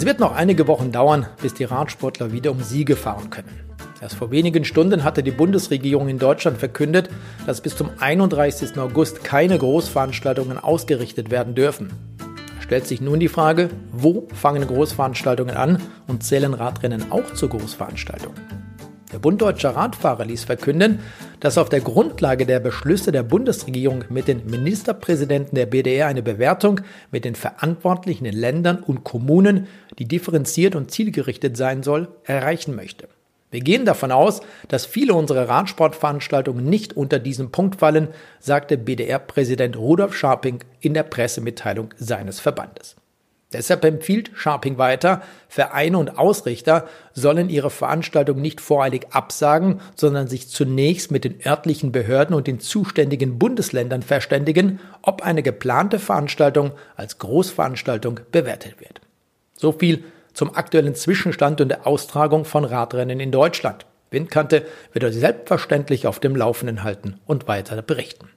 Es wird noch einige Wochen dauern, bis die Radsportler wieder um Siege fahren können. Erst vor wenigen Stunden hatte die Bundesregierung in Deutschland verkündet, dass bis zum 31. August keine Großveranstaltungen ausgerichtet werden dürfen. Stellt sich nun die Frage, wo fangen Großveranstaltungen an und zählen Radrennen auch zu Großveranstaltungen? Der Bund Deutscher Radfahrer ließ verkünden, dass auf der Grundlage der Beschlüsse der Bundesregierung mit den Ministerpräsidenten der BDR eine Bewertung mit den Verantwortlichen in Ländern und Kommunen, die differenziert und zielgerichtet sein soll, erreichen möchte. Wir gehen davon aus, dass viele unserer Radsportveranstaltungen nicht unter diesen Punkt fallen, sagte BDR-Präsident Rudolf Scharping in der Pressemitteilung seines Verbandes. Deshalb empfiehlt Sharping weiter, Vereine und Ausrichter sollen ihre Veranstaltung nicht voreilig absagen, sondern sich zunächst mit den örtlichen Behörden und den zuständigen Bundesländern verständigen, ob eine geplante Veranstaltung als Großveranstaltung bewertet wird. So viel zum aktuellen Zwischenstand und der Austragung von Radrennen in Deutschland. Windkante wird euch selbstverständlich auf dem Laufenden halten und weiter berichten.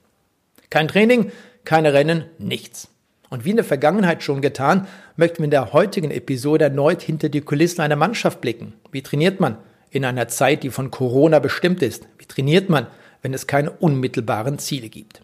Kein Training, keine Rennen, nichts. Und wie in der Vergangenheit schon getan, möchten wir in der heutigen Episode erneut hinter die Kulissen einer Mannschaft blicken. Wie trainiert man in einer Zeit, die von Corona bestimmt ist? Wie trainiert man, wenn es keine unmittelbaren Ziele gibt?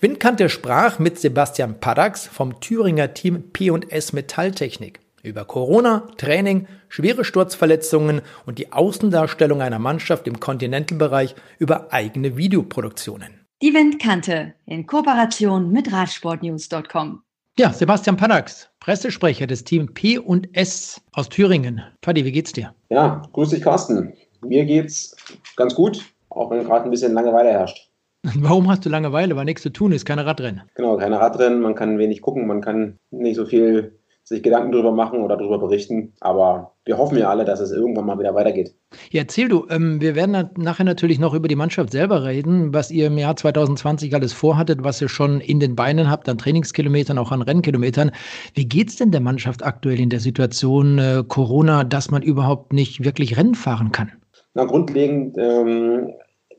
Windkante sprach mit Sebastian Paddax vom Thüringer Team P&S Metalltechnik über Corona, Training, schwere Sturzverletzungen und die Außendarstellung einer Mannschaft im Continental-Bereich über eigene Videoproduktionen. Die Windkante in Kooperation mit Radsportnews.com. Ja, Sebastian Panax, Pressesprecher des Team P&S aus Thüringen. Paddy, wie geht's dir? Ja, grüß dich, Carsten. Mir geht's ganz gut, auch wenn gerade ein bisschen Langeweile herrscht. Warum hast du Langeweile? Weil nichts zu tun ist, keine Radrennen. Genau, keine Radrennen, man kann wenig gucken, man kann nicht so viel sich Gedanken darüber machen oder darüber berichten. Aber wir hoffen ja alle, dass es irgendwann mal wieder weitergeht. Ja, erzähl du, ähm, wir werden nachher natürlich noch über die Mannschaft selber reden, was ihr im Jahr 2020 alles vorhattet, was ihr schon in den Beinen habt, an Trainingskilometern, auch an Rennkilometern. Wie geht es denn der Mannschaft aktuell in der Situation äh, Corona, dass man überhaupt nicht wirklich Rennen fahren kann? Na, grundlegend ähm,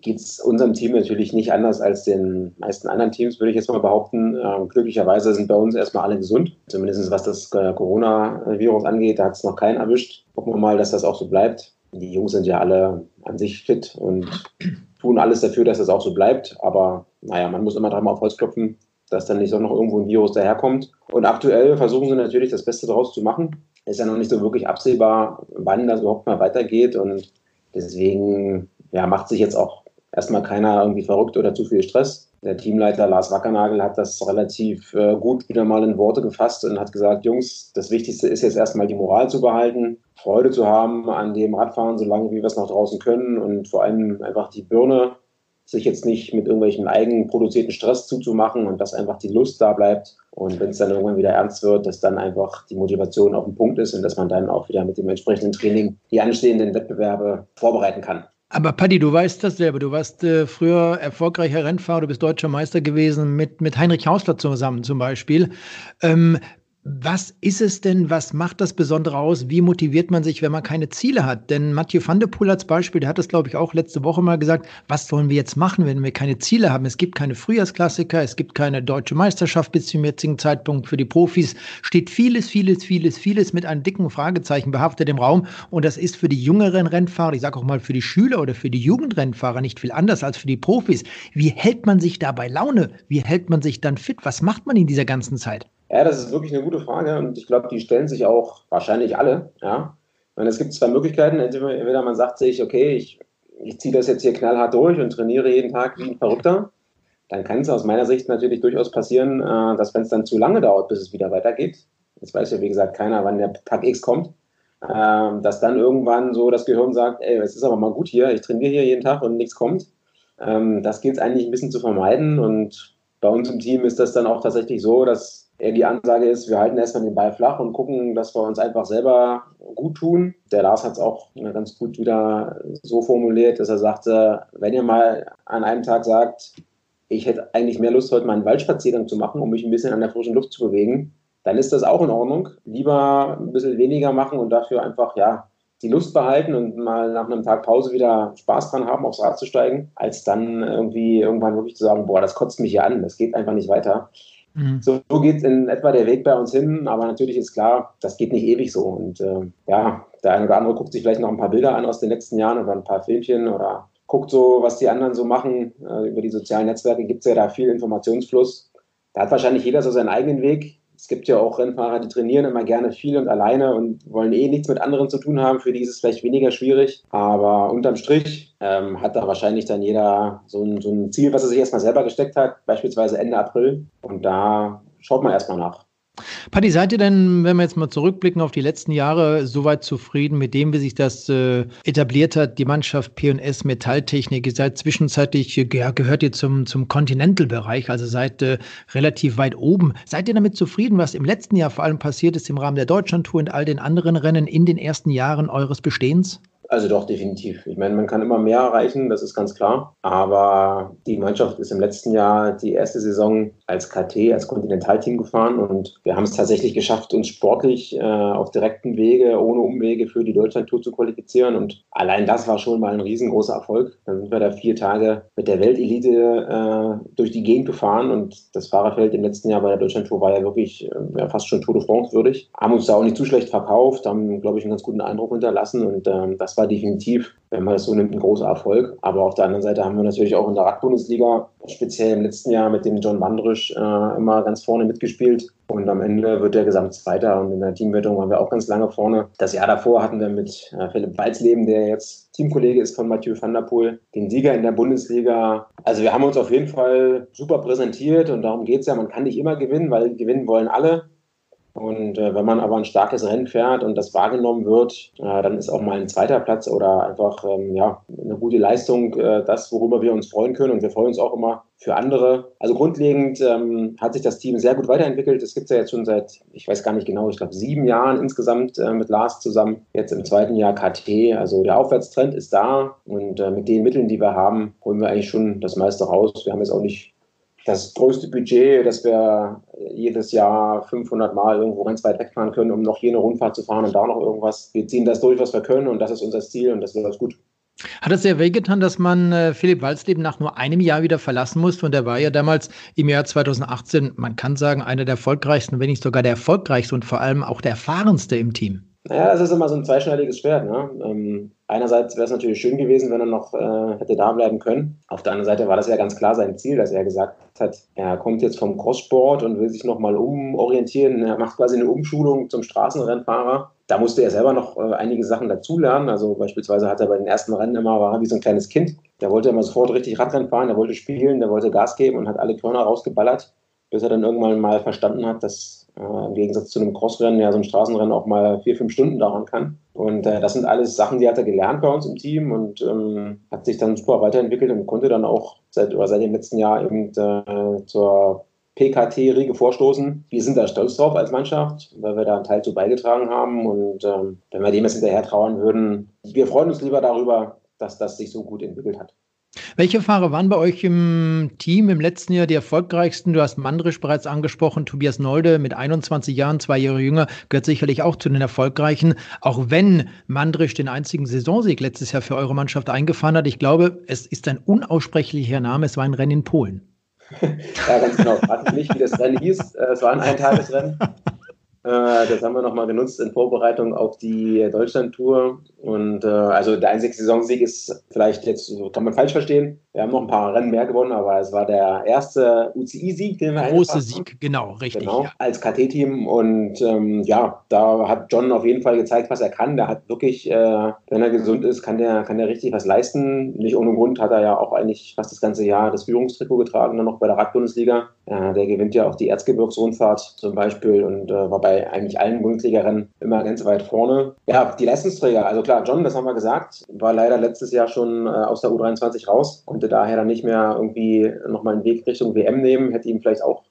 geht es unserem Team natürlich nicht anders als den meisten anderen Teams, würde ich jetzt mal behaupten. Äh, glücklicherweise sind bei uns erstmal alle gesund, zumindest was das äh, Coronavirus angeht. Da hat es noch keinen erwischt. Gucken wir mal, dass das auch so bleibt. Die Jungs sind ja alle an sich fit und tun alles dafür, dass das auch so bleibt. Aber naja, man muss immer dreimal auf Holz klopfen, dass dann nicht so noch irgendwo ein Virus daherkommt. Und aktuell versuchen sie natürlich das Beste daraus zu machen. Ist ja noch nicht so wirklich absehbar, wann das überhaupt mal weitergeht. Und deswegen ja, macht sich jetzt auch erstmal keiner irgendwie verrückt oder zu viel Stress. Der Teamleiter Lars Wackernagel hat das relativ äh, gut wieder mal in Worte gefasst und hat gesagt, Jungs, das Wichtigste ist jetzt erstmal die Moral zu behalten, Freude zu haben an dem Radfahren, solange wie wir es noch draußen können und vor allem einfach die Birne, sich jetzt nicht mit irgendwelchen eigenproduzierten Stress zuzumachen und dass einfach die Lust da bleibt. Und wenn es dann irgendwann wieder ernst wird, dass dann einfach die Motivation auf dem Punkt ist und dass man dann auch wieder mit dem entsprechenden Training die anstehenden Wettbewerbe vorbereiten kann. Aber Paddy, du weißt das selber. Du warst äh, früher erfolgreicher Rennfahrer, du bist deutscher Meister gewesen mit, mit Heinrich Hausler zusammen zum Beispiel. Ähm, was ist es denn, was macht das Besondere aus? Wie motiviert man sich, wenn man keine Ziele hat? Denn Mathieu van der Poel als Beispiel, der hat das, glaube ich, auch letzte Woche mal gesagt, was sollen wir jetzt machen, wenn wir keine Ziele haben? Es gibt keine Frühjahrsklassiker, es gibt keine deutsche Meisterschaft bis zum jetzigen Zeitpunkt. Für die Profis steht vieles, vieles, vieles, vieles mit einem dicken Fragezeichen behaftet im Raum. Und das ist für die jüngeren Rennfahrer, ich sage auch mal für die Schüler oder für die Jugendrennfahrer nicht viel anders als für die Profis. Wie hält man sich da bei Laune? Wie hält man sich dann fit? Was macht man in dieser ganzen Zeit? Ja, das ist wirklich eine gute Frage und ich glaube, die stellen sich auch wahrscheinlich alle. Ja. Und es gibt zwei Möglichkeiten. Entweder man sagt sich, okay, ich, ich ziehe das jetzt hier knallhart durch und trainiere jeden Tag wie ein Verrückter. Dann kann es aus meiner Sicht natürlich durchaus passieren, äh, dass wenn es dann zu lange dauert, bis es wieder weitergeht, jetzt weiß ja wie gesagt keiner, wann der Tag X kommt, ähm, dass dann irgendwann so das Gehirn sagt, ey, es ist aber mal gut hier, ich trainiere hier jeden Tag und nichts kommt. Ähm, das gilt es eigentlich ein bisschen zu vermeiden und bei uns im Team ist das dann auch tatsächlich so, dass eher die Ansage ist, wir halten erstmal den Ball flach und gucken, dass wir uns einfach selber gut tun. Der Lars hat es auch ganz gut wieder so formuliert, dass er sagte, wenn ihr mal an einem Tag sagt, ich hätte eigentlich mehr Lust, heute mal einen Waldspaziergang zu machen, um mich ein bisschen an der frischen Luft zu bewegen, dann ist das auch in Ordnung. Lieber ein bisschen weniger machen und dafür einfach, ja, die Lust behalten und mal nach einem Tag Pause wieder Spaß dran haben, aufs Rad zu steigen, als dann irgendwie irgendwann wirklich zu sagen, boah, das kotzt mich hier an, das geht einfach nicht weiter. Mhm. So, so geht in etwa der Weg bei uns hin, aber natürlich ist klar, das geht nicht ewig so. Und äh, ja, der eine oder andere guckt sich vielleicht noch ein paar Bilder an aus den letzten Jahren oder ein paar Filmchen oder guckt so, was die anderen so machen. Äh, über die sozialen Netzwerke gibt es ja da viel Informationsfluss. Da hat wahrscheinlich jeder so seinen eigenen Weg. Es gibt ja auch Rennfahrer, die trainieren immer gerne viel und alleine und wollen eh nichts mit anderen zu tun haben. Für die ist es vielleicht weniger schwierig. Aber unterm Strich ähm, hat da wahrscheinlich dann jeder so ein, so ein Ziel, was er sich erstmal selber gesteckt hat, beispielsweise Ende April. Und da schaut man erstmal nach. Patti, seid ihr denn, wenn wir jetzt mal zurückblicken auf die letzten Jahre, soweit zufrieden mit dem, wie sich das äh, etabliert hat, die Mannschaft P&S Metalltechnik? Ihr seid zwischenzeitlich, ja, gehört ihr zum, zum Continental-Bereich, also seid äh, relativ weit oben. Seid ihr damit zufrieden, was im letzten Jahr vor allem passiert ist im Rahmen der Deutschlandtour und all den anderen Rennen in den ersten Jahren eures Bestehens? Also doch, definitiv. Ich meine, man kann immer mehr erreichen, das ist ganz klar. Aber die Mannschaft ist im letzten Jahr die erste Saison als KT, als Kontinentalteam gefahren und wir haben es tatsächlich geschafft, uns sportlich äh, auf direkten Wege, ohne Umwege für die Deutschlandtour zu qualifizieren. Und allein das war schon mal ein riesengroßer Erfolg. Dann sind wir da vier Tage mit der Weltelite äh, durch die Gegend gefahren und das Fahrerfeld im letzten Jahr bei der Deutschlandtour war ja wirklich äh, fast schon Tour de France würdig. Haben uns da auch nicht zu schlecht verkauft, haben, glaube ich, einen ganz guten Eindruck hinterlassen und ähm, war definitiv, wenn man das so nimmt, ein großer Erfolg. Aber auf der anderen Seite haben wir natürlich auch in der Radbundesliga, speziell im letzten Jahr mit dem John Wandrisch, äh, immer ganz vorne mitgespielt. Und am Ende wird der Gesamtzweiter. Und in der Teamwertung waren wir auch ganz lange vorne. Das Jahr davor hatten wir mit äh, Philipp Walzleben, der jetzt Teamkollege ist von Mathieu van der Poel, den Sieger in der Bundesliga. Also wir haben uns auf jeden Fall super präsentiert und darum geht es ja. Man kann nicht immer gewinnen, weil gewinnen wollen alle. Und äh, wenn man aber ein starkes Rennen fährt und das wahrgenommen wird, äh, dann ist auch mal ein zweiter Platz oder einfach ähm, ja, eine gute Leistung äh, das, worüber wir uns freuen können. Und wir freuen uns auch immer für andere. Also grundlegend ähm, hat sich das Team sehr gut weiterentwickelt. Es gibt es ja jetzt schon seit, ich weiß gar nicht genau, ich glaube sieben Jahren insgesamt äh, mit Lars zusammen. Jetzt im zweiten Jahr KT. Also der Aufwärtstrend ist da und äh, mit den Mitteln, die wir haben, holen wir eigentlich schon das meiste raus. Wir haben jetzt auch nicht das größte Budget, dass wir jedes Jahr 500 Mal irgendwo ganz weit wegfahren können, um noch jene Rundfahrt zu fahren und da noch irgendwas. Wir ziehen das durch, was wir können und das ist unser Ziel und das läuft gut. Hat es sehr wehgetan, dass man äh, Philipp Walsleben nach nur einem Jahr wieder verlassen musste? Und er war ja damals im Jahr 2018, man kann sagen, einer der erfolgreichsten, wenn nicht sogar der erfolgreichste und vor allem auch der erfahrenste im Team. Naja, das ist immer so ein zweischneidiges Schwert. Ne? Ähm, einerseits wäre es natürlich schön gewesen, wenn er noch äh, hätte da bleiben können. Auf der anderen Seite war das ja ganz klar sein Ziel, dass er gesagt hat, er kommt jetzt vom Crosssport und will sich nochmal umorientieren. Er macht quasi eine Umschulung zum Straßenrennfahrer. Da musste er selber noch äh, einige Sachen dazulernen. Also beispielsweise hat er bei den ersten Rennen immer, war wie so ein kleines Kind. Der wollte immer sofort richtig Radrennen fahren, der wollte spielen, der wollte Gas geben und hat alle Körner rausgeballert, bis er dann irgendwann mal verstanden hat, dass äh, Im Gegensatz zu einem Crossrennen ja so ein Straßenrennen auch mal vier, fünf Stunden dauern kann. Und äh, das sind alles Sachen, die hat er gelernt bei uns im Team und ähm, hat sich dann super weiterentwickelt und konnte dann auch seit, oder seit dem letzten Jahr eben äh, zur PKT-Riege vorstoßen. Wir sind da stolz drauf als Mannschaft, weil wir da einen Teil zu beigetragen haben. Und ähm, wenn wir dem jetzt hinterher trauern würden, wir freuen uns lieber darüber, dass das sich so gut entwickelt hat. Welche Fahrer waren bei euch im Team im letzten Jahr die erfolgreichsten? Du hast Mandrisch bereits angesprochen, Tobias Nolde mit 21 Jahren, zwei Jahre jünger, gehört sicherlich auch zu den erfolgreichen. Auch wenn Mandrisch den einzigen Saisonsieg letztes Jahr für eure Mannschaft eingefahren hat. Ich glaube, es ist ein unaussprechlicher Name. Es war ein Rennen in Polen. ja, ganz genau. Mich nicht, wie das Rennen hieß. Äh, es war ein Eintagesrennen. Äh, das haben wir nochmal genutzt in Vorbereitung auf die Deutschland-Tour. Und äh, also der einzige Saisonsieg ist vielleicht jetzt, kann man falsch verstehen. Wir haben noch ein paar Rennen mehr gewonnen, aber es war der erste UCI-Sieg, den wir Große Sieg, genau, richtig. Genau, ja. als KT-Team. Und ähm, ja, da hat John auf jeden Fall gezeigt, was er kann. Der hat wirklich, äh, wenn er gesund ist, kann der, kann der richtig was leisten. Nicht ohne Grund hat er ja auch eigentlich fast das ganze Jahr das Führungstrikot getragen, dann noch bei der Radbundesliga. Ja, der gewinnt ja auch die Erzgebirgsrundfahrt zum Beispiel und äh, war bei eigentlich allen Bundesliga-Rennen immer ganz weit vorne. Ja, die Leistungsträger, also klar, John, das haben wir gesagt, war leider letztes Jahr schon äh, aus der U23 raus, konnte daher dann nicht mehr irgendwie nochmal einen Weg Richtung WM nehmen, hätte ihm vielleicht auch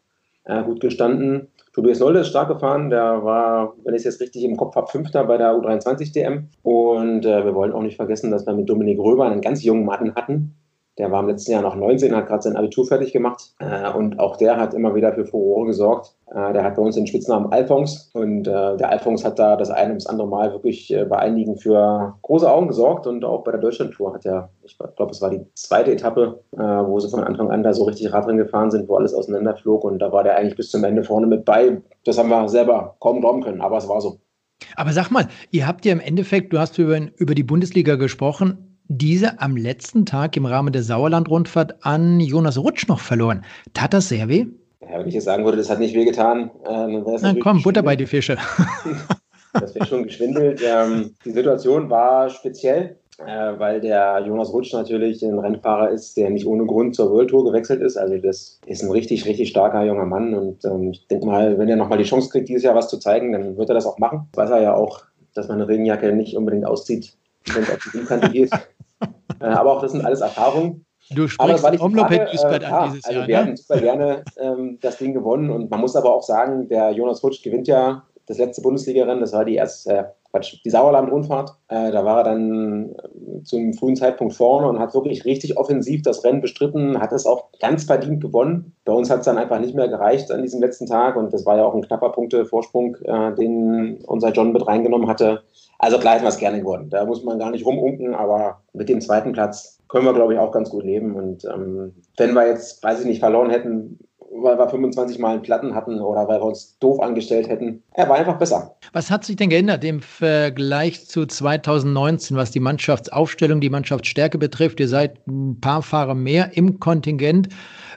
äh, gut gestanden. Tobias Nolde ist stark gefahren, der war, wenn ich es jetzt richtig im Kopf habe, Fünfter bei der U23 DM. Und äh, wir wollen auch nicht vergessen, dass wir mit Dominik Röber einen ganz jungen Matten hatten, Der war im letzten Jahr noch 19, hat gerade sein Abitur fertig gemacht. Äh, und auch der hat immer wieder für Furore gesorgt. Äh, der hat bei uns den Spitznamen Alphons. Und äh, der Alphons hat da das eine und das andere Mal wirklich äh, bei einigen für große Augen gesorgt. Und auch bei der Deutschlandtour hat er, ich glaube, es war die zweite Etappe, äh, wo sie von Anfang an da so richtig Radrennen gefahren sind, wo alles auseinanderflog. Und da war der eigentlich bis zum Ende vorne mit bei. Das haben wir selber kaum glauben können, aber es war so. Aber sag mal, ihr habt ja im Endeffekt, du hast über, über die Bundesliga gesprochen, diese am letzten Tag im Rahmen der Sauerland-Rundfahrt an Jonas Rutsch noch verloren. Tat das sehr weh? Ja, wenn ich jetzt sagen würde, das hat nicht wehgetan, äh, dann wäre es Na komm, Butter bei die Fische. das wäre schon geschwindelt. Ähm, die Situation war speziell äh, weil der Jonas Rutsch natürlich ein Rennfahrer ist, der nicht ohne Grund zur World Tour gewechselt ist. Also das ist ein richtig, richtig starker junger Mann und ähm, ich denke mal, wenn er nochmal die Chance kriegt, dieses Jahr was zu zeigen, dann wird er das auch machen. Weiß er ja auch, dass man eine Regenjacke nicht unbedingt auszieht, wenn es auf die Südkante geht. äh, aber auch das sind alles Erfahrungen. Du sprichst Omloped Duisburg äh, an dieses also Jahr. Wir ne? hätten super gerne ähm, das Ding gewonnen und man muss aber auch sagen, der Jonas Rutsch gewinnt ja das letzte Bundesliga-Rennen, das war die erste, äh, Quatsch, die Sauerland-Rundfahrt. Äh, da war er dann äh, zum frühen Zeitpunkt vorne und hat wirklich richtig offensiv das Rennen bestritten, hat es auch ganz verdient gewonnen. Bei uns hat es dann einfach nicht mehr gereicht an diesem letzten Tag und das war ja auch ein knapper Punktevorsprung, äh, den unser John mit reingenommen hatte. Also klar hätten wir es gerne gewonnen. Da muss man gar nicht rumunken, aber mit dem zweiten Platz können wir, glaube ich, auch ganz gut leben. Und ähm, wenn wir jetzt, weiß ich nicht, verloren hätten, weil wir 25 Mal einen Platten hatten oder weil wir uns doof angestellt hätten. Er war einfach besser. Was hat sich denn geändert im Vergleich zu 2019, was die Mannschaftsaufstellung, die Mannschaftsstärke betrifft? Ihr seid ein paar Fahrer mehr im Kontingent.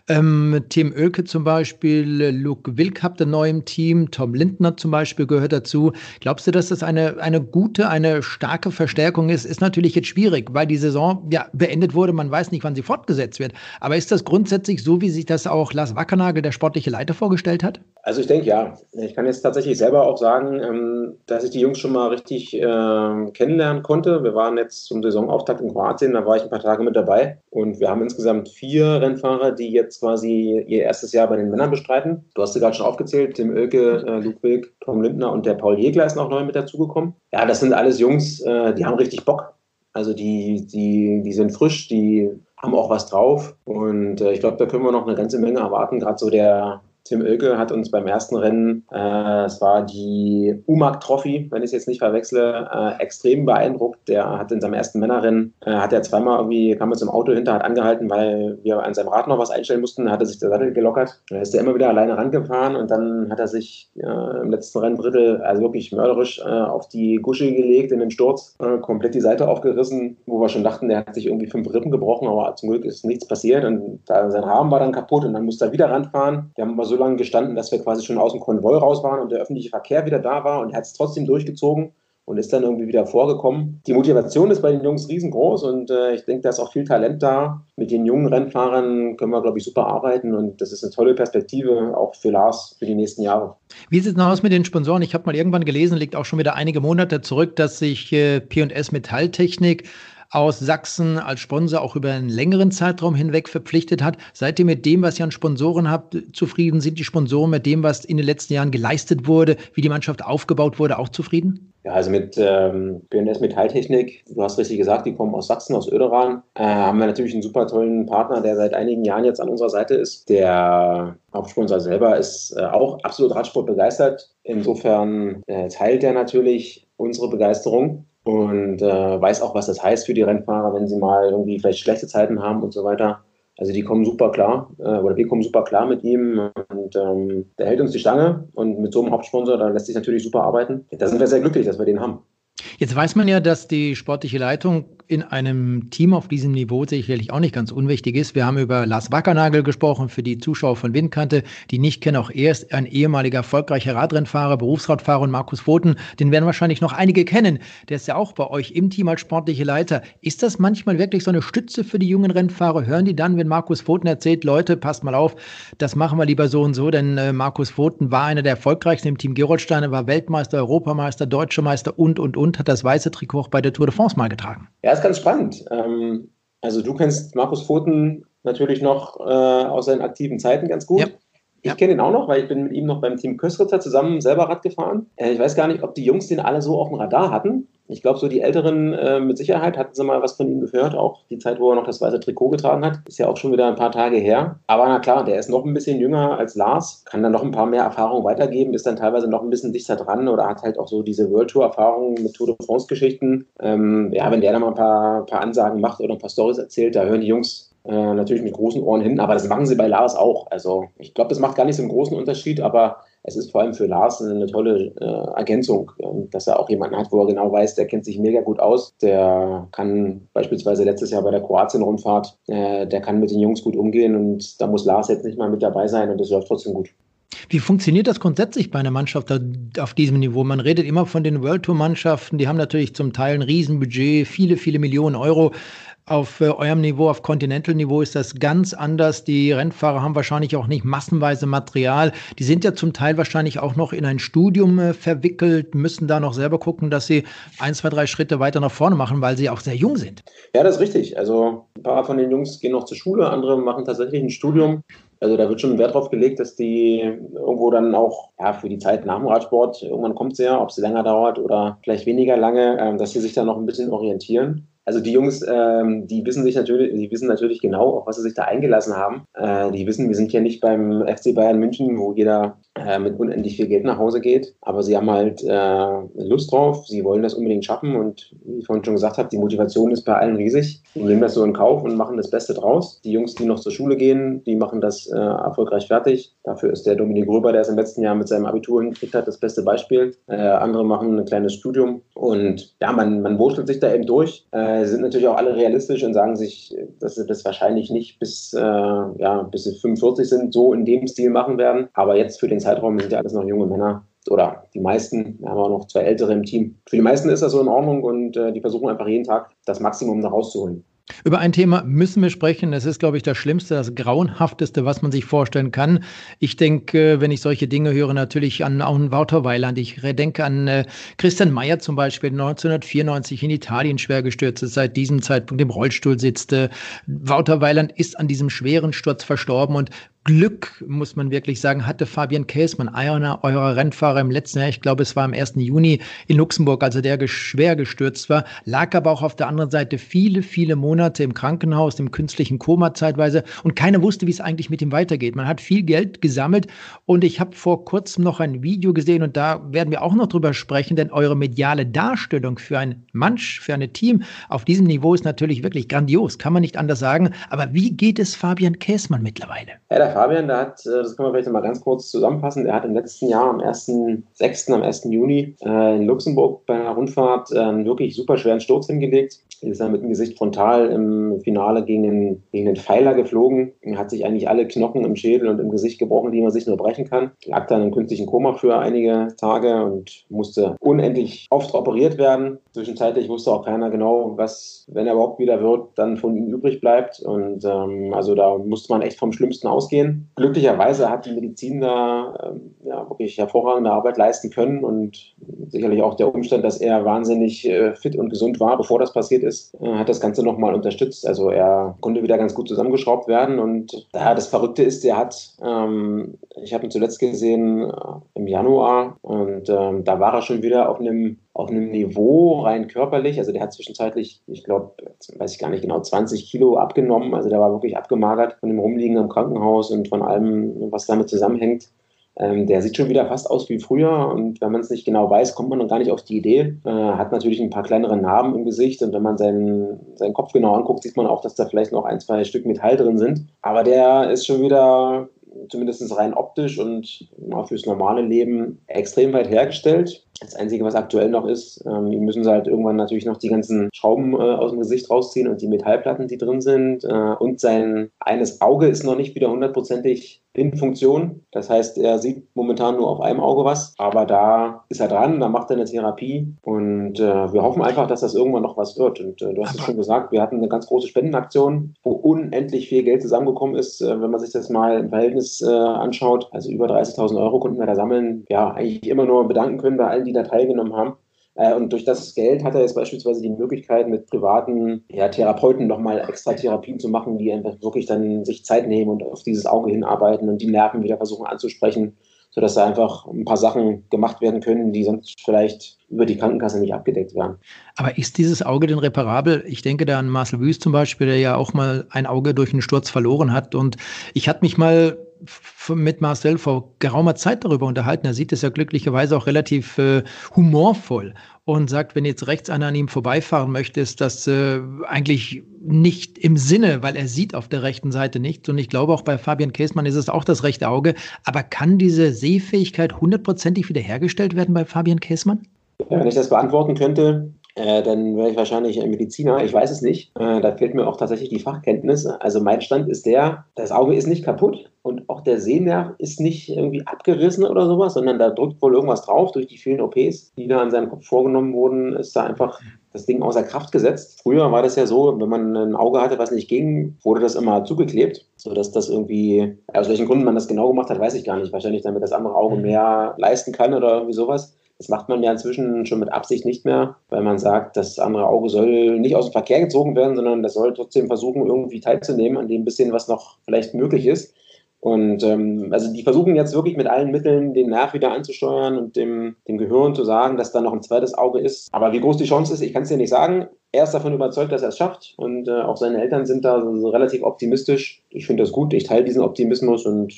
Ähm, Tim Oelke zum Beispiel, Luke Wilk habt ihr neu im Team, Tom Lindner zum Beispiel gehört dazu. Glaubst du, dass das eine, eine gute, eine starke Verstärkung ist? Ist natürlich jetzt schwierig, weil die Saison ja beendet wurde. Man weiß nicht, wann sie fortgesetzt wird. Aber ist das grundsätzlich so, wie sich das auch Lars Wackernagel, der sportliche Leiter, vorgestellt hat? Also ich denke ja. Ich kann jetzt tatsächlich selber auch sagen, ähm, dass ich die Jungs schon mal richtig äh, kennenlernen konnte. Wir waren jetzt zum Saisonauftakt in Kroatien, da war ich ein paar Tage mit dabei. Und wir haben insgesamt vier Rennfahrer, die jetzt quasi ihr erstes Jahr bei den Männern bestreiten. Du hast sie gerade schon aufgezählt, Tim Oelke, äh, Luke Wilk, Tom Lindner und der Paul Jägler ist noch neu mit dazugekommen. Ja, das sind alles Jungs, äh, die haben richtig Bock. Also die, die, die sind frisch, die haben auch was drauf. Und äh, ich glaube, da können wir noch eine ganze Menge erwarten. Gerade so der, Tim Oelke hat uns beim ersten Rennen, äh, es war die UMAG Trophy, wenn ich es jetzt nicht verwechsle, äh, extrem beeindruckt. Der hat in seinem ersten Männerrennen, äh, hat er zweimal irgendwie, kam mit zum Auto hinter, hat angehalten, weil wir an seinem Rad noch was einstellen mussten, hat er sich der Sattel gelockert. Da ist er immer wieder alleine rangefahren und dann hat er sich äh, im letzten Renndrittel also wirklich mörderisch äh, auf die Gusche gelegt in den Sturz, äh, komplett die Seite aufgerissen, wo wir schon dachten, der hat sich irgendwie fünf Rippen gebrochen, aber zum Glück ist nichts passiert und da, sein Rahmen war dann kaputt und dann musste er wieder ranfahren. Wir haben aber so lange gestanden, dass wir quasi schon aus dem Konvoi raus waren und der öffentliche Verkehr wieder da war und er hat es trotzdem durchgezogen und ist dann irgendwie wieder vorgekommen. Die Motivation ist bei den Jungs riesengroß und äh, ich denke, da ist auch viel Talent da. Mit den jungen Rennfahrern können wir, glaube ich, super arbeiten und das ist eine tolle Perspektive auch für Lars für die nächsten Jahre. Wie sieht es noch aus mit den Sponsoren? Ich habe mal irgendwann gelesen, liegt auch schon wieder einige Monate zurück, dass sich äh, P&S Metalltechnik aus Sachsen als Sponsor auch über einen längeren Zeitraum hinweg verpflichtet hat. Seid ihr mit dem, was ihr an Sponsoren habt, zufrieden? Sind die Sponsoren mit dem, was in den letzten Jahren geleistet wurde, wie die Mannschaft aufgebaut wurde, auch zufrieden? Ja, also mit ähm, BNS Metalltechnik, du hast richtig gesagt, die kommen aus Sachsen, aus Öderan. Äh, haben wir natürlich einen super tollen Partner, der seit einigen Jahren jetzt an unserer Seite ist. Der Hauptsponsor selber ist äh, auch absolut Radsport begeistert. Insofern äh, teilt er natürlich unsere Begeisterung und äh, weiß auch, was das heißt für die Rennfahrer, wenn sie mal irgendwie vielleicht schlechte Zeiten haben und so weiter. Also die kommen super klar, äh, oder wir kommen super klar mit ihm und ähm, der hält uns die Stange und mit so einem Hauptsponsor, da lässt sich natürlich super arbeiten. Da sind wir sehr glücklich, dass wir den haben. Jetzt weiß man ja, dass die sportliche Leitung in einem Team auf diesem Niveau sicherlich auch nicht ganz unwichtig ist. Wir haben über Lars Wackernagel gesprochen, für die Zuschauer von Windkante, die nicht kennen, auch er ist ein ehemaliger erfolgreicher Radrennfahrer, Berufsradfahrer und Markus Voten, den werden wahrscheinlich noch einige kennen. Der ist ja auch bei euch im Team als sportliche Leiter. Ist das manchmal wirklich so eine Stütze für die jungen Rennfahrer? Hören die dann, wenn Markus Voten erzählt, Leute, passt mal auf, das machen wir lieber so und so, denn äh, Markus Voten war einer der erfolgreichsten im Team Gerolsteiner, war Weltmeister, Europameister, Deutscher Meister und, und, und, hat das weiße Trikot bei der Tour de France mal getragen. Ja, ist ganz spannend. Ähm, also du kennst Markus Pfoten natürlich noch äh, aus seinen aktiven Zeiten ganz gut. Ja. Ich kenne ihn auch noch, weil ich bin mit ihm noch beim Team Köstritzer zusammen selber Rad gefahren. Äh, ich weiß gar nicht, ob die Jungs den alle so auf dem Radar hatten. Ich glaube, so die Älteren äh, mit Sicherheit hatten sie mal was von ihm gehört, auch die Zeit, wo er noch das weiße Trikot getragen hat. Ist ja auch schon wieder ein paar Tage her. Aber na klar, der ist noch ein bisschen jünger als Lars, kann dann noch ein paar mehr Erfahrungen weitergeben, ist dann teilweise noch ein bisschen dichter dran oder hat halt auch so diese World Tour-Erfahrungen mit Tour de France-Geschichten. Ähm, ja, wenn der dann mal ein paar, paar Ansagen macht oder ein paar Stories erzählt, da hören die Jungs äh, natürlich mit großen Ohren hin, aber das machen sie bei Lars auch. Also ich glaube, das macht gar nicht so einen großen Unterschied, aber es ist vor allem für Lars eine tolle äh, Ergänzung, äh, dass er auch jemanden hat, wo er genau weiß, der kennt sich mega gut aus. Der kann beispielsweise letztes Jahr bei der Kroatien-Rundfahrt, äh, der kann mit den Jungs gut umgehen und da muss Lars jetzt nicht mal mit dabei sein und das läuft trotzdem gut. Wie funktioniert das grundsätzlich bei einer Mannschaft auf diesem Niveau? Man redet immer von den World Tour Mannschaften, die haben natürlich zum Teil ein Riesenbudget, viele, viele Millionen Euro. Auf äh, eurem Niveau, auf Continental-Niveau ist das ganz anders. Die Rennfahrer haben wahrscheinlich auch nicht massenweise Material. Die sind ja zum Teil wahrscheinlich auch noch in ein Studium äh, verwickelt, müssen da noch selber gucken, dass sie ein, zwei, drei Schritte weiter nach vorne machen, weil sie auch sehr jung sind. Ja, das ist richtig. Also ein paar von den Jungs gehen noch zur Schule, andere machen tatsächlich ein Studium. Also da wird schon Wert drauf gelegt, dass die irgendwo dann auch ja, für die Zeit nach dem Radsport, irgendwann kommt es ja, ob es länger dauert oder vielleicht weniger lange, äh, dass sie sich da noch ein bisschen orientieren. Also die Jungs, ähm, die wissen sich natürlich, die wissen natürlich genau, auf was sie sich da eingelassen haben. Äh, die wissen, wir sind ja nicht beim FC Bayern München, wo jeder äh, mit unendlich viel Geld nach Hause geht. Aber sie haben halt äh, Lust drauf, sie wollen das unbedingt schaffen und wie ich vorhin schon gesagt habe, die Motivation ist bei allen riesig. Die nehmen das so in Kauf und machen das Beste draus. Die Jungs, die noch zur Schule gehen, die machen das äh, erfolgreich fertig. Dafür ist der Dominik Gröber, der es im letzten Jahr mit seinem Abitur hingekriegt hat, das beste Beispiel. Äh, andere machen ein kleines Studium und ja, man, man wurschtelt sich da eben durch. Äh, sind natürlich auch alle realistisch und sagen sich, dass sie das wahrscheinlich nicht bis, ja, bis sie 45 sind, so in dem Stil machen werden. Aber jetzt für den Zeitraum sind ja alles noch junge Männer oder die meisten, wir haben auch noch zwei ältere im Team. Für die meisten ist das so in Ordnung und äh, die versuchen einfach jeden Tag das Maximum da rauszuholen. Über ein Thema müssen wir sprechen. Es ist, glaube ich, das Schlimmste, das Grauenhafteste, was man sich vorstellen kann. Ich denke, wenn ich solche Dinge höre, natürlich an auch einen Wouter. Ich denke an äh, Christian Mayer zum Beispiel, 1994 in Italien schwer gestürzt ist, seit diesem Zeitpunkt im Rollstuhl sitzt. Wouter Weiland ist an diesem schweren Sturz verstorben und Glück, muss man wirklich sagen, hatte Fabian Käsmann, einer eurer Rennfahrer im letzten Jahr, ich glaube, es war am 1. Juni in Luxemburg, also der schwer gestürzt war, lag aber auch auf der anderen Seite viele, viele Monate im Krankenhaus, im künstlichen Koma zeitweise und keiner wusste, wie es eigentlich mit ihm weitergeht. Man hat viel Geld gesammelt und ich habe vor kurzem noch ein Video gesehen und da werden wir auch noch drüber sprechen, denn eure mediale Darstellung für ein Manch, für ein Team auf diesem Niveau ist natürlich wirklich grandios, kann man nicht anders sagen. Aber wie geht es Fabian Käsmann mittlerweile? Ja, Fabian, der hat, äh, das kann man vielleicht mal ganz kurz zusammenfassen, der hat im letzten Jahr am 1.6., am 1. Juni äh, in Luxemburg bei einer Rundfahrt einen wirklich super schweren Sturz hingelegt. Er ist dann mit dem Gesicht frontal im Finale gegen den, gegen den Pfeiler geflogen. Er hat sich eigentlich alle Knochen im Schädel und im Gesicht gebrochen, die man sich nur brechen kann. Lag dann im künstlichen Koma für einige Tage und musste unendlich oft operiert werden. Zwischenzeitlich wusste auch keiner genau, was, wenn er überhaupt wieder wird, dann von ihm übrig bleibt. Und ähm, also da musste man echt vom Schlimmsten ausgehen. Glücklicherweise hat die Medizin da ähm, ja, wirklich hervorragende Arbeit leisten können und sicherlich auch der Umstand, dass er wahnsinnig äh, fit und gesund war, bevor das passiert ist, äh, hat das Ganze nochmal unterstützt. Also er konnte wieder ganz gut zusammengeschraubt werden und ja, das Verrückte ist, er hat, ähm, ich habe ihn zuletzt gesehen äh, im Januar und ähm, da war er schon wieder auf einem auf einem Niveau rein körperlich. Also der hat zwischenzeitlich, ich glaube, weiß ich gar nicht genau, 20 Kilo abgenommen. Also der war wirklich abgemagert von dem Rumliegen im Krankenhaus und von allem, was damit zusammenhängt. Ähm, der sieht schon wieder fast aus wie früher und wenn man es nicht genau weiß, kommt man dann gar nicht auf die Idee. Äh, hat natürlich ein paar kleinere Narben im Gesicht und wenn man seinen, seinen Kopf genau anguckt, sieht man auch, dass da vielleicht noch ein, zwei Stück Metall drin sind. Aber der ist schon wieder zumindest rein optisch und fürs normale Leben extrem weit hergestellt. Das Einzige, was aktuell noch ist, ähm, die müssen sie halt irgendwann natürlich noch die ganzen Schrauben äh, aus dem Gesicht rausziehen und die Metallplatten, die drin sind. Äh, und sein eines Auge ist noch nicht wieder hundertprozentig in Funktion. Das heißt, er sieht momentan nur auf einem Auge was, aber da ist er dran, da macht er eine Therapie und äh, wir hoffen einfach, dass das irgendwann noch was wird. Und äh, du hast es schon gesagt, wir hatten eine ganz große Spendenaktion, wo unendlich viel Geld zusammengekommen ist, äh, wenn man sich das mal im Verhältnis äh, anschaut. Also über 30.000 Euro konnten wir da sammeln. Ja, eigentlich immer nur bedanken können bei allen, die da teilgenommen haben. Äh, und durch das Geld hat er jetzt beispielsweise die Möglichkeit, mit privaten ja, Therapeuten nochmal extra Therapien zu machen, die einfach wirklich dann sich Zeit nehmen und auf dieses Auge hinarbeiten und die Nerven wieder versuchen anzusprechen, sodass da einfach ein paar Sachen gemacht werden können, die sonst vielleicht über die Krankenkasse nicht abgedeckt werden. Aber ist dieses Auge denn reparabel? Ich denke da an Marcel Wüst zum Beispiel, der ja auch mal ein Auge durch einen Sturz verloren hat. Und ich hatte mich mal mit Marcel vor geraumer Zeit darüber unterhalten. Er sieht es ja glücklicherweise auch relativ äh, humorvoll und sagt, wenn jetzt rechts einer an ihm vorbeifahren möchte, ist das äh, eigentlich nicht im Sinne, weil er sieht auf der rechten Seite nichts. Und ich glaube, auch bei Fabian Käsmann ist es auch das rechte Auge. Aber kann diese Sehfähigkeit hundertprozentig wiederhergestellt werden bei Fabian Käsmann? Ja, wenn ich das beantworten könnte, äh, dann wäre ich wahrscheinlich ein Mediziner. Ich weiß es nicht. Äh, da fehlt mir auch tatsächlich die Fachkenntnis. Also mein Stand ist der, das Auge ist nicht kaputt und auch der Sehnerv ist nicht irgendwie abgerissen oder sowas, sondern da drückt wohl irgendwas drauf durch die vielen OPs, die da an seinem Kopf vorgenommen wurden, ist da einfach das Ding außer Kraft gesetzt. Früher war das ja so, wenn man ein Auge hatte, was nicht ging, wurde das immer zugeklebt, sodass das irgendwie, aus welchen Gründen man das genau gemacht hat, weiß ich gar nicht. Wahrscheinlich damit das andere Auge mhm. mehr leisten kann oder irgendwie sowas. Das macht man ja inzwischen schon mit Absicht nicht mehr, weil man sagt, das andere Auge soll nicht aus dem Verkehr gezogen werden, sondern das soll trotzdem versuchen, irgendwie teilzunehmen an dem bisschen, was noch vielleicht möglich ist. Und ähm, also die versuchen jetzt wirklich mit allen Mitteln den Nerv wieder anzusteuern und dem, dem Gehirn zu sagen, dass da noch ein zweites Auge ist. Aber wie groß die Chance ist, ich kann es dir nicht sagen. Er ist davon überzeugt, dass er es schafft und äh, auch seine Eltern sind da so relativ optimistisch. Ich finde das gut, ich teile diesen Optimismus und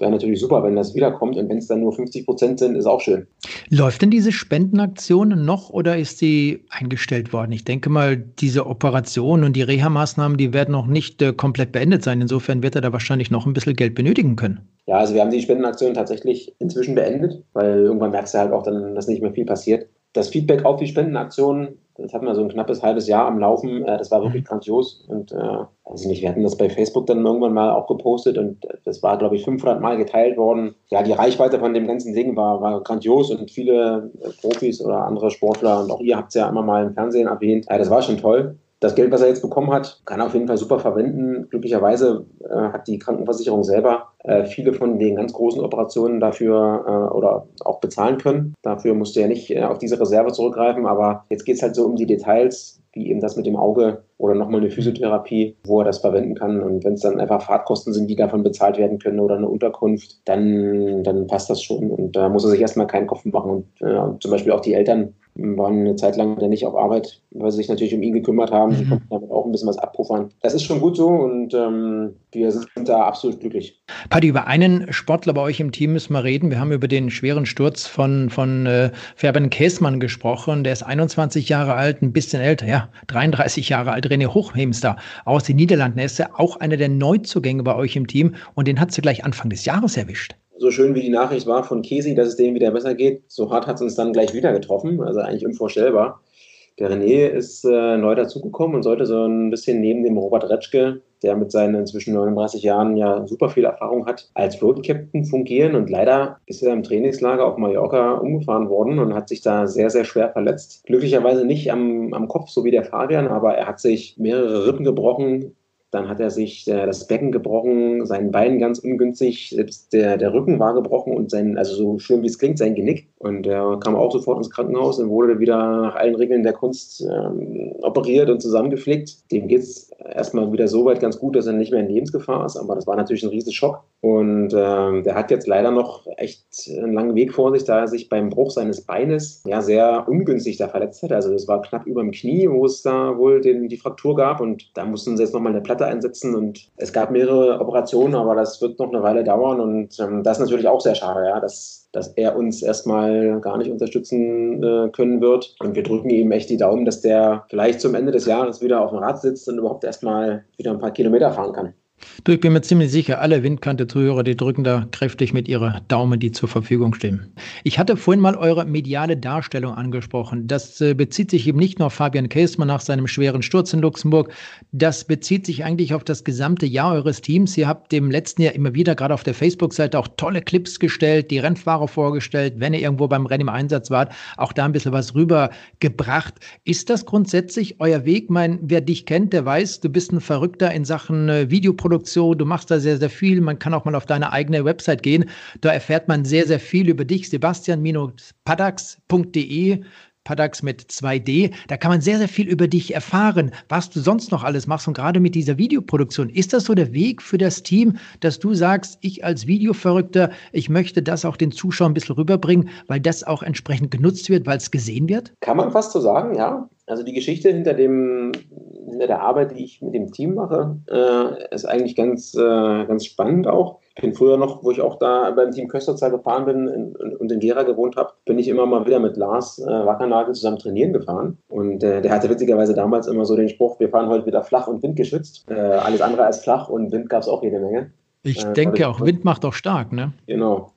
wäre natürlich super, wenn das wiederkommt. Und wenn es dann nur 50 Prozent sind, ist auch schön. Läuft denn diese Spendenaktion noch oder ist sie eingestellt worden? Ich denke mal, diese Operation und die Reha-Maßnahmen, die werden noch nicht äh, komplett beendet sein. Insofern wird er da wahrscheinlich noch ein bisschen Geld benötigen können. Ja, also wir haben die Spendenaktion tatsächlich inzwischen beendet, weil irgendwann merkst du halt auch dann, dass nicht mehr viel passiert. Das Feedback auf die Spendenaktion das hatten wir so ein knappes halbes Jahr am Laufen. Äh, das war wirklich mhm. grandios. Und äh, also nicht, wir hatten das bei Facebook dann irgendwann mal auch gepostet und das war, glaube ich, 500 Mal geteilt worden. Ja, die Reichweite von dem ganzen Ding war, war grandios und viele äh, Profis oder andere Sportler und auch ihr habt es ja immer mal im Fernsehen erwähnt. Ja, das war schon toll das Geld, was er jetzt bekommen hat, kann er auf jeden Fall super verwenden. Glücklicherweise äh, hat die Krankenversicherung selber äh, viele von den ganz großen Operationen dafür äh, oder auch bezahlen können. Dafür musste er nicht äh, auf diese Reserve zurückgreifen. Aber jetzt geht es halt so um die Details, wie eben das mit dem Auge oder nochmal eine Physiotherapie, wo er das verwenden kann. Und wenn es dann einfach Fahrtkosten sind, die davon bezahlt werden können oder eine Unterkunft, dann, dann passt das schon. Und da muss er sich erstmal keinen Kopf machen. Und äh, zum Beispiel auch die Eltern waren eine Zeit lang dann nicht auf Arbeit, weil sie sich natürlich um ihn gekümmert haben. Sie mhm. konnten damit auch ein bisschen was abpuffern. Das ist schon gut so und ähm, wir sind da absolut glücklich. Paddy, über einen Sportler bei euch im Team müssen wir reden. Wir haben über den schweren Sturz von, von äh, Fabian Käßmann gesprochen. Der ist 21 Jahre alt, ein bisschen älter, ja, 33 Jahre alt. René Hochhemster aus den Niederlanden. Er ist ja auch einer der Neuzugänge bei euch im Team und den hat sie gleich Anfang des Jahres erwischt so schön wie die Nachricht war von Kesi, dass es denen wieder besser geht, so hart hat es uns dann gleich wieder getroffen. Also eigentlich unvorstellbar. Der René ist äh, neu dazugekommen und sollte so ein bisschen neben dem Robert Retschke, der mit seinen inzwischen 39 Jahren ja super viel Erfahrung hat, als Captain fungieren. Und leider ist er im Trainingslager auf Mallorca umgefahren worden und hat sich da sehr, sehr schwer verletzt. Glücklicherweise nicht am, am Kopf, so wie der Fabian, aber er hat sich mehrere Rippen gebrochen, dann hat er sich äh, das Becken gebrochen, sein Bein ganz ungünstig, selbst der, der Rücken war gebrochen und sein, also so schön wie es klingt, sein Genick. Und er kam auch sofort ins Krankenhaus und wurde wieder nach allen Regeln der Kunst ähm, operiert und zusammengepflegt. Dem geht es erstmal wieder so weit ganz gut, dass er nicht mehr in Lebensgefahr ist, aber das war natürlich ein riesen Schock. Und ähm, der hat jetzt leider noch echt einen langen Weg vor sich, da er sich beim Bruch seines Beines ja sehr ungünstig da verletzt hat. Also es war knapp über dem Knie, wo es da wohl den, die Fraktur gab und da mussten sie jetzt nochmal eine Platte einsetzen und es gab mehrere Operationen, aber das wird noch eine Weile dauern und ähm, das ist natürlich auch sehr schade, ja, dass dass er uns erstmal gar nicht unterstützen äh, können wird. Und wir drücken ihm echt die Daumen, dass der vielleicht zum Ende des Jahres wieder auf dem Rad sitzt und überhaupt erstmal wieder ein paar Kilometer fahren kann. Du, ich bin mir ziemlich sicher, alle Windkante-Zuhörer, die drücken da kräftig mit ihrer Daumen, die zur Verfügung stehen. Ich hatte vorhin mal eure mediale Darstellung angesprochen. Das äh, bezieht sich eben nicht nur auf Fabian Käsmann nach seinem schweren Sturz in Luxemburg. Das bezieht sich eigentlich auf das gesamte Jahr eures Teams. Ihr habt im letzten Jahr immer wieder, gerade auf der Facebook-Seite, auch tolle Clips gestellt, die Rennfahrer vorgestellt, wenn ihr irgendwo beim Rennen im Einsatz wart, auch da ein bisschen was rübergebracht. Ist das grundsätzlich euer Weg? Mein, wer dich kennt, der weiß, du bist ein Verrückter in Sachen äh, Videoproduktion Produktion, du machst da sehr, sehr viel. Man kann auch mal auf deine eigene Website gehen. Da erfährt man sehr, sehr viel über dich. Sebastian-padax.de Paddocks mit 2D. Da kann man sehr, sehr viel über dich erfahren, was du sonst noch alles machst und gerade mit dieser Videoproduktion. Ist das so der Weg für das Team, dass du sagst, ich als Videoverrückter, ich möchte das auch den Zuschauern ein bisschen rüberbringen, weil das auch entsprechend genutzt wird, weil es gesehen wird? Kann man fast so sagen, ja. Also die Geschichte hinter dem, hinter der Arbeit, die ich mit dem Team mache, äh, ist eigentlich ganz, äh, ganz spannend auch. Ich bin früher noch, wo ich auch da beim Team Kösterzahl gefahren bin in, und in Gera gewohnt habe, bin ich immer mal wieder mit Lars äh, Wackernagel zusammen trainieren gefahren. Und äh, der hatte witzigerweise damals immer so den Spruch, wir fahren heute wieder flach und windgeschützt. Äh, alles andere als flach und Wind gab es auch jede Menge. Ich äh, denke auch, Wind macht auch stark, ne? Genau.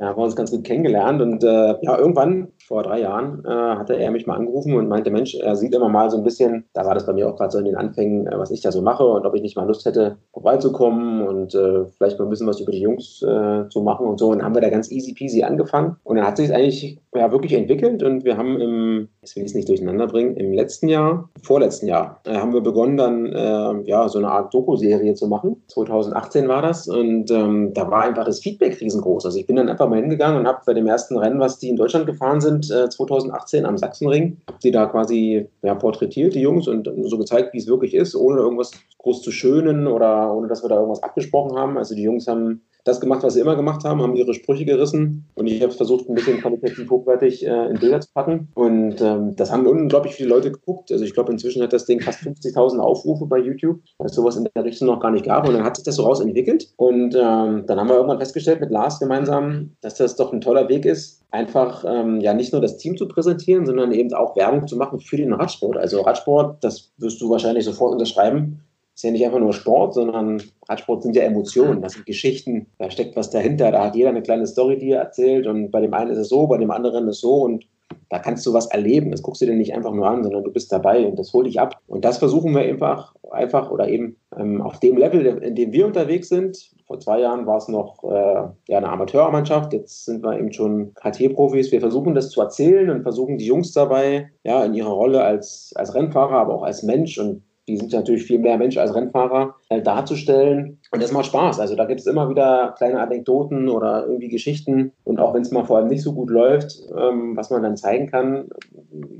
Ja, haben wir uns ganz gut kennengelernt und äh, ja, irgendwann vor drei Jahren äh, hatte er mich mal angerufen und meinte, Mensch, er sieht immer mal so ein bisschen, da war das bei mir auch gerade so in den Anfängen, äh, was ich da so mache und ob ich nicht mal Lust hätte, vorbeizukommen und äh, vielleicht mal ein bisschen was über die Jungs äh, zu machen und so. Und dann haben wir da ganz easy peasy angefangen und dann hat sich eigentlich ja, wirklich entwickelt und wir haben im, jetzt will ich es nicht durcheinander bringen, im letzten Jahr, vorletzten Jahr, äh, haben wir begonnen dann äh, ja so eine Art Doku-Serie zu machen. 2018 war das und ähm, da war einfach das Feedback riesengroß. Also ich bin dann einfach mal hingegangen und habe bei dem ersten Rennen, was die in Deutschland gefahren sind, äh, 2018 am Sachsenring, die da quasi ja, porträtiert, die Jungs, und so gezeigt, wie es wirklich ist, ohne irgendwas groß zu schönen oder ohne dass wir da irgendwas abgesprochen haben. Also die Jungs haben das gemacht, was sie immer gemacht haben, haben ihre Sprüche gerissen und ich habe versucht, ein bisschen qualitativ hochwertig äh, in Bilder zu packen. Und ähm, das haben unglaublich viele Leute geguckt. Also ich glaube, inzwischen hat das Ding fast 50.000 Aufrufe bei YouTube, weil es sowas in der Richtung noch gar nicht gab. Und dann hat sich das so rausentwickelt. Und ähm, dann haben wir irgendwann festgestellt mit Lars gemeinsam, dass das doch ein toller Weg ist, einfach ähm, ja nicht nur das Team zu präsentieren, sondern eben auch Werbung zu machen für den Radsport. Also Radsport, das wirst du wahrscheinlich sofort unterschreiben, ist ja nicht einfach nur Sport, sondern Radsport sind ja Emotionen, das sind Geschichten, da steckt was dahinter, da hat jeder eine kleine Story, die er erzählt und bei dem einen ist es so, bei dem anderen ist es so und da kannst du was erleben. Das guckst du dir nicht einfach nur an, sondern du bist dabei und das holt dich ab. Und das versuchen wir einfach, einfach oder eben ähm, auf dem Level, in dem wir unterwegs sind. Vor zwei Jahren war es noch äh, ja, eine Amateurmannschaft, jetzt sind wir eben schon KT-Profis. Wir versuchen das zu erzählen und versuchen die Jungs dabei, ja, in ihrer Rolle als, als Rennfahrer, aber auch als Mensch und die sind natürlich viel mehr Mensch als Rennfahrer, halt darzustellen. Und das macht Spaß. Also da gibt es immer wieder kleine Anekdoten oder irgendwie Geschichten. Und auch wenn es mal vor allem nicht so gut läuft, ähm, was man dann zeigen kann,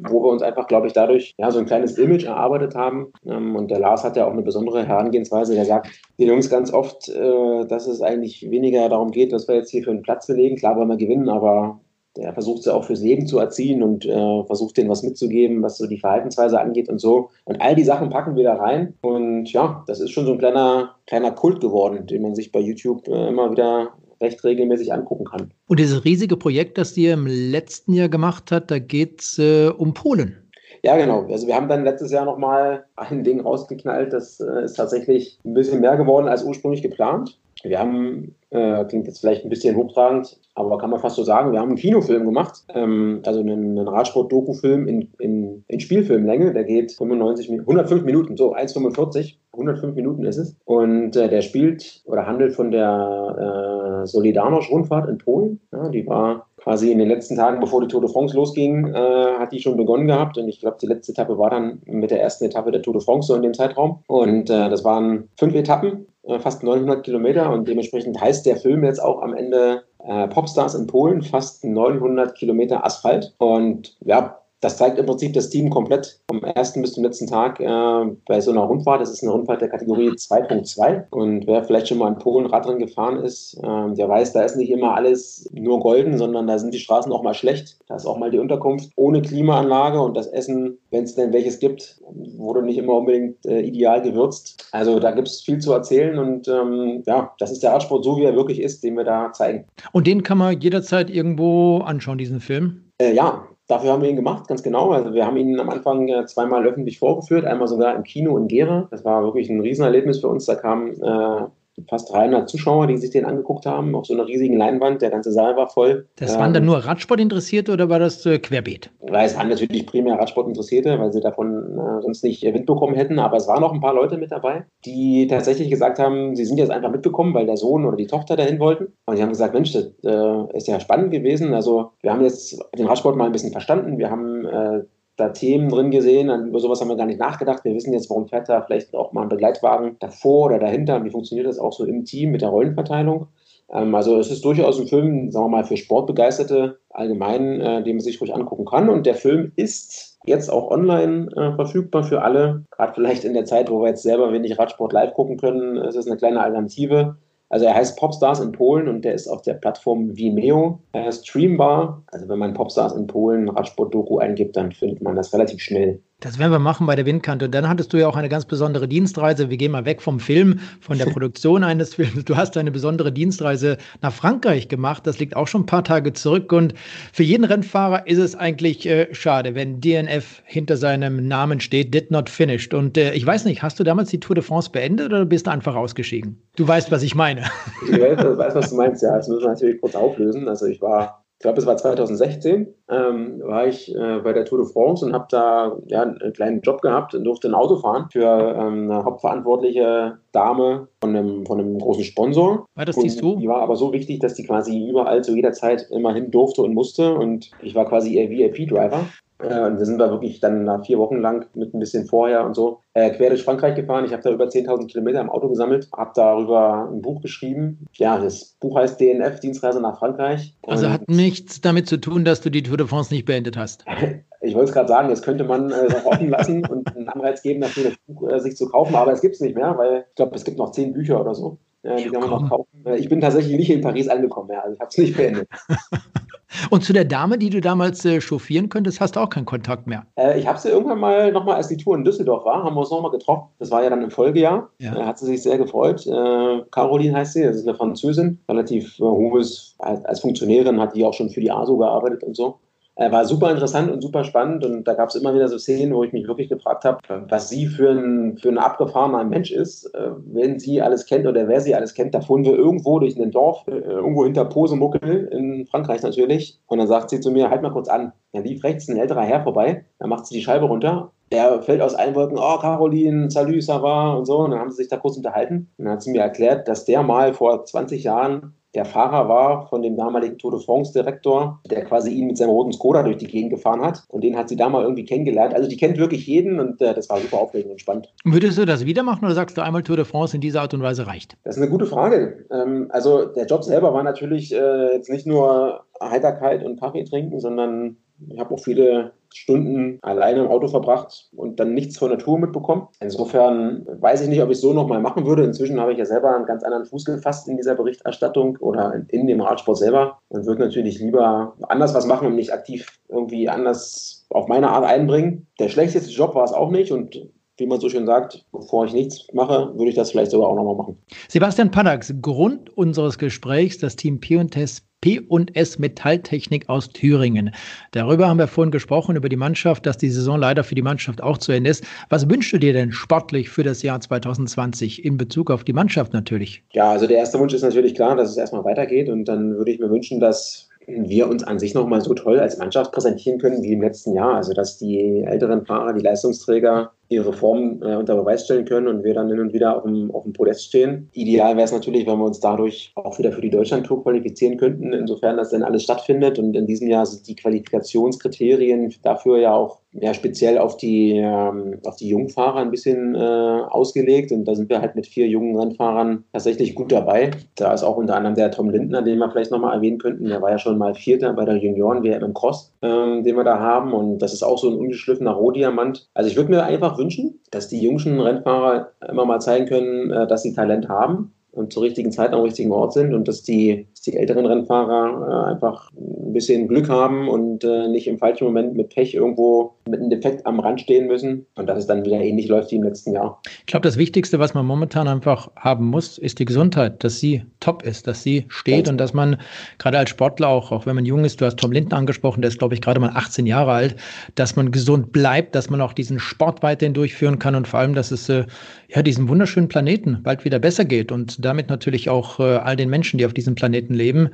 wo wir uns einfach, glaube ich, dadurch ja so ein kleines Image erarbeitet haben. Ähm, und der Lars hat ja auch eine besondere Herangehensweise. Der sagt den Jungs ganz oft, äh, dass es eigentlich weniger darum geht, dass wir jetzt hier für einen Platz belegen. Klar wollen wir gewinnen, aber der versucht sie auch fürs Leben zu erziehen und äh, versucht denen was mitzugeben, was so die Verhaltensweise angeht und so. Und all die Sachen packen wir da rein. Und ja, das ist schon so ein kleiner, kleiner Kult geworden, den man sich bei YouTube äh, immer wieder recht regelmäßig angucken kann. Und dieses riesige Projekt, das ihr im letzten Jahr gemacht habt, da geht es äh, um Polen. Ja, genau. Also wir haben dann letztes Jahr nochmal ein Ding rausgeknallt. Das äh, ist tatsächlich ein bisschen mehr geworden als ursprünglich geplant. Wir haben, äh, klingt jetzt vielleicht ein bisschen hochtragend, aber kann man fast so sagen, wir haben einen Kinofilm gemacht, ähm, also einen, einen Radsport-Doku-Film in, in, in, Spielfilmlänge, der geht 95, 105 Minuten, so 1,45, 105 Minuten ist es. Und äh, der spielt oder handelt von der äh, Solidarność-Rundfahrt in Polen. Ja, die war quasi in den letzten Tagen, bevor die Tour de France losging, äh, hat die schon begonnen gehabt. Und ich glaube, die letzte Etappe war dann mit der ersten Etappe der Tour de France so in dem Zeitraum. Und äh, das waren fünf Etappen äh, fast 900 Kilometer und dementsprechend heißt der Film jetzt auch am Ende äh, Popstars in Polen, fast 900 Kilometer Asphalt. Und ja, das zeigt im Prinzip das Team komplett vom ersten bis zum letzten Tag äh, bei so einer Rundfahrt. Das ist eine Rundfahrt der Kategorie 2.2. Und wer vielleicht schon mal in Polen Radrennen gefahren ist, äh, der weiß, da ist nicht immer alles nur golden, sondern da sind die Straßen auch mal schlecht. Da ist auch mal die Unterkunft ohne Klimaanlage und das Essen, wenn es denn welches gibt, wurde nicht immer unbedingt äh, ideal gewürzt. Also da gibt es viel zu erzählen und ähm, ja, das ist der Radsport so, wie er wirklich ist, den wir da zeigen. Und den kann man jederzeit irgendwo anschauen, diesen Film? Äh, ja, Dafür haben wir ihn gemacht, ganz genau. Also wir haben ihn am Anfang äh, zweimal öffentlich vorgeführt, einmal sogar im Kino in Gera. Das war wirklich ein Riesenerlebnis für uns. Da kamen äh, fast 300 Zuschauer, die sich den angeguckt haben, auf so einer riesigen Leinwand. Der ganze Saal war voll. Das waren dann ähm, nur Radsport-Interessierte oder war das äh, querbeet? es waren natürlich primär Radsport-Interessierte, weil sie davon äh, sonst nicht Wind bekommen hätten. Aber es waren noch ein paar Leute mit dabei, die tatsächlich gesagt haben, sie sind jetzt einfach mitbekommen, weil der Sohn oder die Tochter dahin wollten. Und sie haben gesagt, Mensch, das äh, ist ja spannend gewesen. Also wir haben jetzt den Radsport mal ein bisschen verstanden. Wir haben äh, da Themen drin gesehen, über sowas haben wir gar nicht nachgedacht. Wir wissen jetzt, warum fährt da vielleicht auch mal ein Begleitwagen davor oder dahinter und wie funktioniert das auch so im Team mit der Rollenverteilung. Ähm, also es ist durchaus ein Film, sagen wir mal, für Sportbegeisterte allgemein, äh, den man sich ruhig angucken kann. Und der Film ist jetzt auch online äh, verfügbar für alle. Gerade vielleicht in der Zeit, wo wir jetzt selber wenig Radsport live gucken können, ist es eine kleine Alternative. Also er heißt Popstars in Polen und der ist auf der Plattform Vimeo ist streambar. Also wenn man Popstars in Polen Radsport-Doku eingibt, dann findet man das relativ schnell. Das werden wir machen bei der Windkante. Und dann hattest du ja auch eine ganz besondere Dienstreise. Wir gehen mal weg vom Film, von der Produktion eines Films. Du hast eine besondere Dienstreise nach Frankreich gemacht. Das liegt auch schon ein paar Tage zurück. Und für jeden Rennfahrer ist es eigentlich äh, schade, wenn DNF hinter seinem Namen steht, did not finished. Und äh, ich weiß nicht, hast du damals die Tour de France beendet oder bist du einfach ausgeschieden? Du weißt, was ich meine. Ich weiß, was du meinst, ja. Das müssen wir natürlich kurz auflösen. Also ich war ich glaube, es war 2016, ähm, war ich äh, bei der Tour de France und habe da ja, einen kleinen Job gehabt und durfte ein Auto fahren für ähm, eine hauptverantwortliche Dame von einem, von einem großen Sponsor. War das die Sue? Die war aber so wichtig, dass die quasi überall zu jeder Zeit immer hin durfte und musste und ich war quasi ihr VIP-Driver. Äh, und wir sind da wirklich dann nach vier Wochen lang mit ein bisschen vorher und so äh, quer durch Frankreich gefahren. Ich habe da über 10.000 Kilometer im Auto gesammelt, habe darüber ein Buch geschrieben. Ja, das Buch heißt DNF, Dienstreise nach Frankreich. Also hat nichts damit zu tun, dass du die Tour de France nicht beendet hast. ich wollte es gerade sagen, das könnte man äh, offen lassen und einen Anreiz geben, dafür das Buch äh, sich zu kaufen, aber es gibt es nicht mehr, weil ich glaube, es gibt noch zehn Bücher oder so. Die kann man noch kaufen. Äh, ich bin tatsächlich nicht in Paris angekommen, ja, also ich habe es nicht beendet. Und zu der Dame, die du damals äh, chauffieren könntest, hast du auch keinen Kontakt mehr? Äh, ich habe sie irgendwann mal nochmal, als die Tour in Düsseldorf war, haben wir uns nochmal getroffen. Das war ja dann im Folgejahr. Ja. Äh, hat sie sich sehr gefreut. Äh, Caroline heißt sie, das ist eine Französin, relativ äh, hohes, als, als Funktionärin hat die auch schon für die ASO gearbeitet und so. Äh, war super interessant und super spannend und da gab es immer wieder so Szenen, wo ich mich wirklich gefragt habe, was sie für ein, für ein abgefahrener Mensch ist, äh, wenn sie alles kennt oder wer sie alles kennt. Da fuhren wir irgendwo durch ein Dorf, äh, irgendwo hinter Posemuckel in Frankreich natürlich und dann sagt sie zu mir, halt mal kurz an. Da lief rechts ein älterer Herr vorbei, dann macht sie die Scheibe runter der fällt aus allen Wolken, oh, Caroline, salut, ça va und so. Und dann haben sie sich da kurz unterhalten. Und dann hat sie mir erklärt, dass der mal vor 20 Jahren der Fahrer war von dem damaligen Tour de France-Direktor, der quasi ihn mit seinem roten Skoda durch die Gegend gefahren hat. Und den hat sie da mal irgendwie kennengelernt. Also die kennt wirklich jeden und äh, das war super aufregend und spannend. Würdest du das wieder machen oder sagst du einmal Tour de France in dieser Art und Weise reicht? Das ist eine gute Frage. Ähm, also der Job selber war natürlich äh, jetzt nicht nur Heiterkeit und Kaffee trinken, sondern ich habe auch viele Stunden alleine im Auto verbracht und dann nichts von der Tour mitbekommen. Insofern weiß ich nicht, ob ich es so nochmal machen würde. Inzwischen habe ich ja selber einen ganz anderen Fuß gefasst in dieser Berichterstattung oder in dem Radsport selber und würde natürlich lieber anders was machen und mich aktiv irgendwie anders auf meine Art einbringen. Der schlechteste Job war es auch nicht und wie man so schön sagt, bevor ich nichts mache, würde ich das vielleicht sogar auch nochmal machen. Sebastian Paddax, Grund unseres Gesprächs, das Team P&S P&S Metalltechnik aus Thüringen. Darüber haben wir vorhin gesprochen, über die Mannschaft, dass die Saison leider für die Mannschaft auch zu Ende ist. Was wünschst du dir denn sportlich für das Jahr 2020 in Bezug auf die Mannschaft natürlich? Ja, also der erste Wunsch ist natürlich klar, dass es erstmal weitergeht und dann würde ich mir wünschen, dass wir uns an sich nochmal so toll als Mannschaft präsentieren können wie im letzten Jahr. Also dass die älteren Fahrer, die Leistungsträger ihre Form äh, unter Beweis stellen können und wir dann hin und wieder auf dem, auf dem Podest stehen. Ideal wäre es natürlich, wenn wir uns dadurch auch wieder für die Deutschland-Tour qualifizieren könnten, insofern das dann alles stattfindet. Und in diesem Jahr sind die Qualifikationskriterien dafür ja auch ja, speziell auf die, ähm, auf die Jungfahrer ein bisschen äh, ausgelegt. Und da sind wir halt mit vier jungen Rennfahrern tatsächlich gut dabei. Da ist auch unter anderem der Tom Lindner, den wir vielleicht nochmal erwähnen könnten. Der war ja schon mal Vierter bei der Junioren-WM im Cross, ähm, den wir da haben. Und das ist auch so ein ungeschliffener Rohdiamant. Also ich würde mir einfach wünschen, dass die jungen Rennfahrer immer mal zeigen können, äh, dass sie Talent haben zur richtigen Zeit am richtigen Ort sind und dass die, dass die älteren Rennfahrer äh, einfach ein bisschen Glück haben und äh, nicht im falschen Moment mit Pech irgendwo mit einem Defekt am Rand stehen müssen und dass es dann wieder ähnlich läuft wie im letzten Jahr. Ich glaube, das Wichtigste, was man momentan einfach haben muss, ist die Gesundheit, dass sie top ist, dass sie steht ja. und dass man gerade als Sportler auch, auch wenn man jung ist, du hast Tom Linden angesprochen, der ist, glaube ich, gerade mal 18 Jahre alt, dass man gesund bleibt, dass man auch diesen Sport weiterhin durchführen kann und vor allem, dass es äh, ja diesem wunderschönen Planeten bald wieder besser geht und damit natürlich auch äh, all den Menschen, die auf diesem Planeten leben.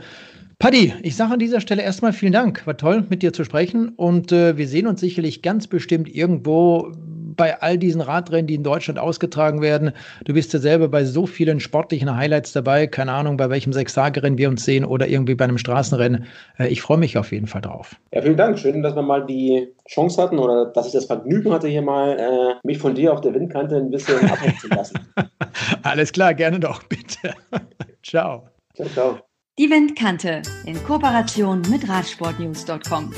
Paddy, ich sage an dieser Stelle erstmal vielen Dank. War toll, mit dir zu sprechen. Und äh, wir sehen uns sicherlich ganz bestimmt irgendwo bei all diesen Radrennen, die in Deutschland ausgetragen werden. Du bist ja selber bei so vielen sportlichen Highlights dabei. Keine Ahnung, bei welchem Sechstagerennen wir uns sehen oder irgendwie bei einem Straßenrennen. Äh, ich freue mich auf jeden Fall drauf. Ja, vielen Dank. Schön, dass wir mal die Chance hatten oder dass ich das Vergnügen hatte, hier mal äh, mich von dir auf der Windkante ein bisschen abhängen zu lassen. Alles klar, gerne doch, bitte. Ciao. Ciao, ciao. Die Windkante in Kooperation mit Radsportnews.com.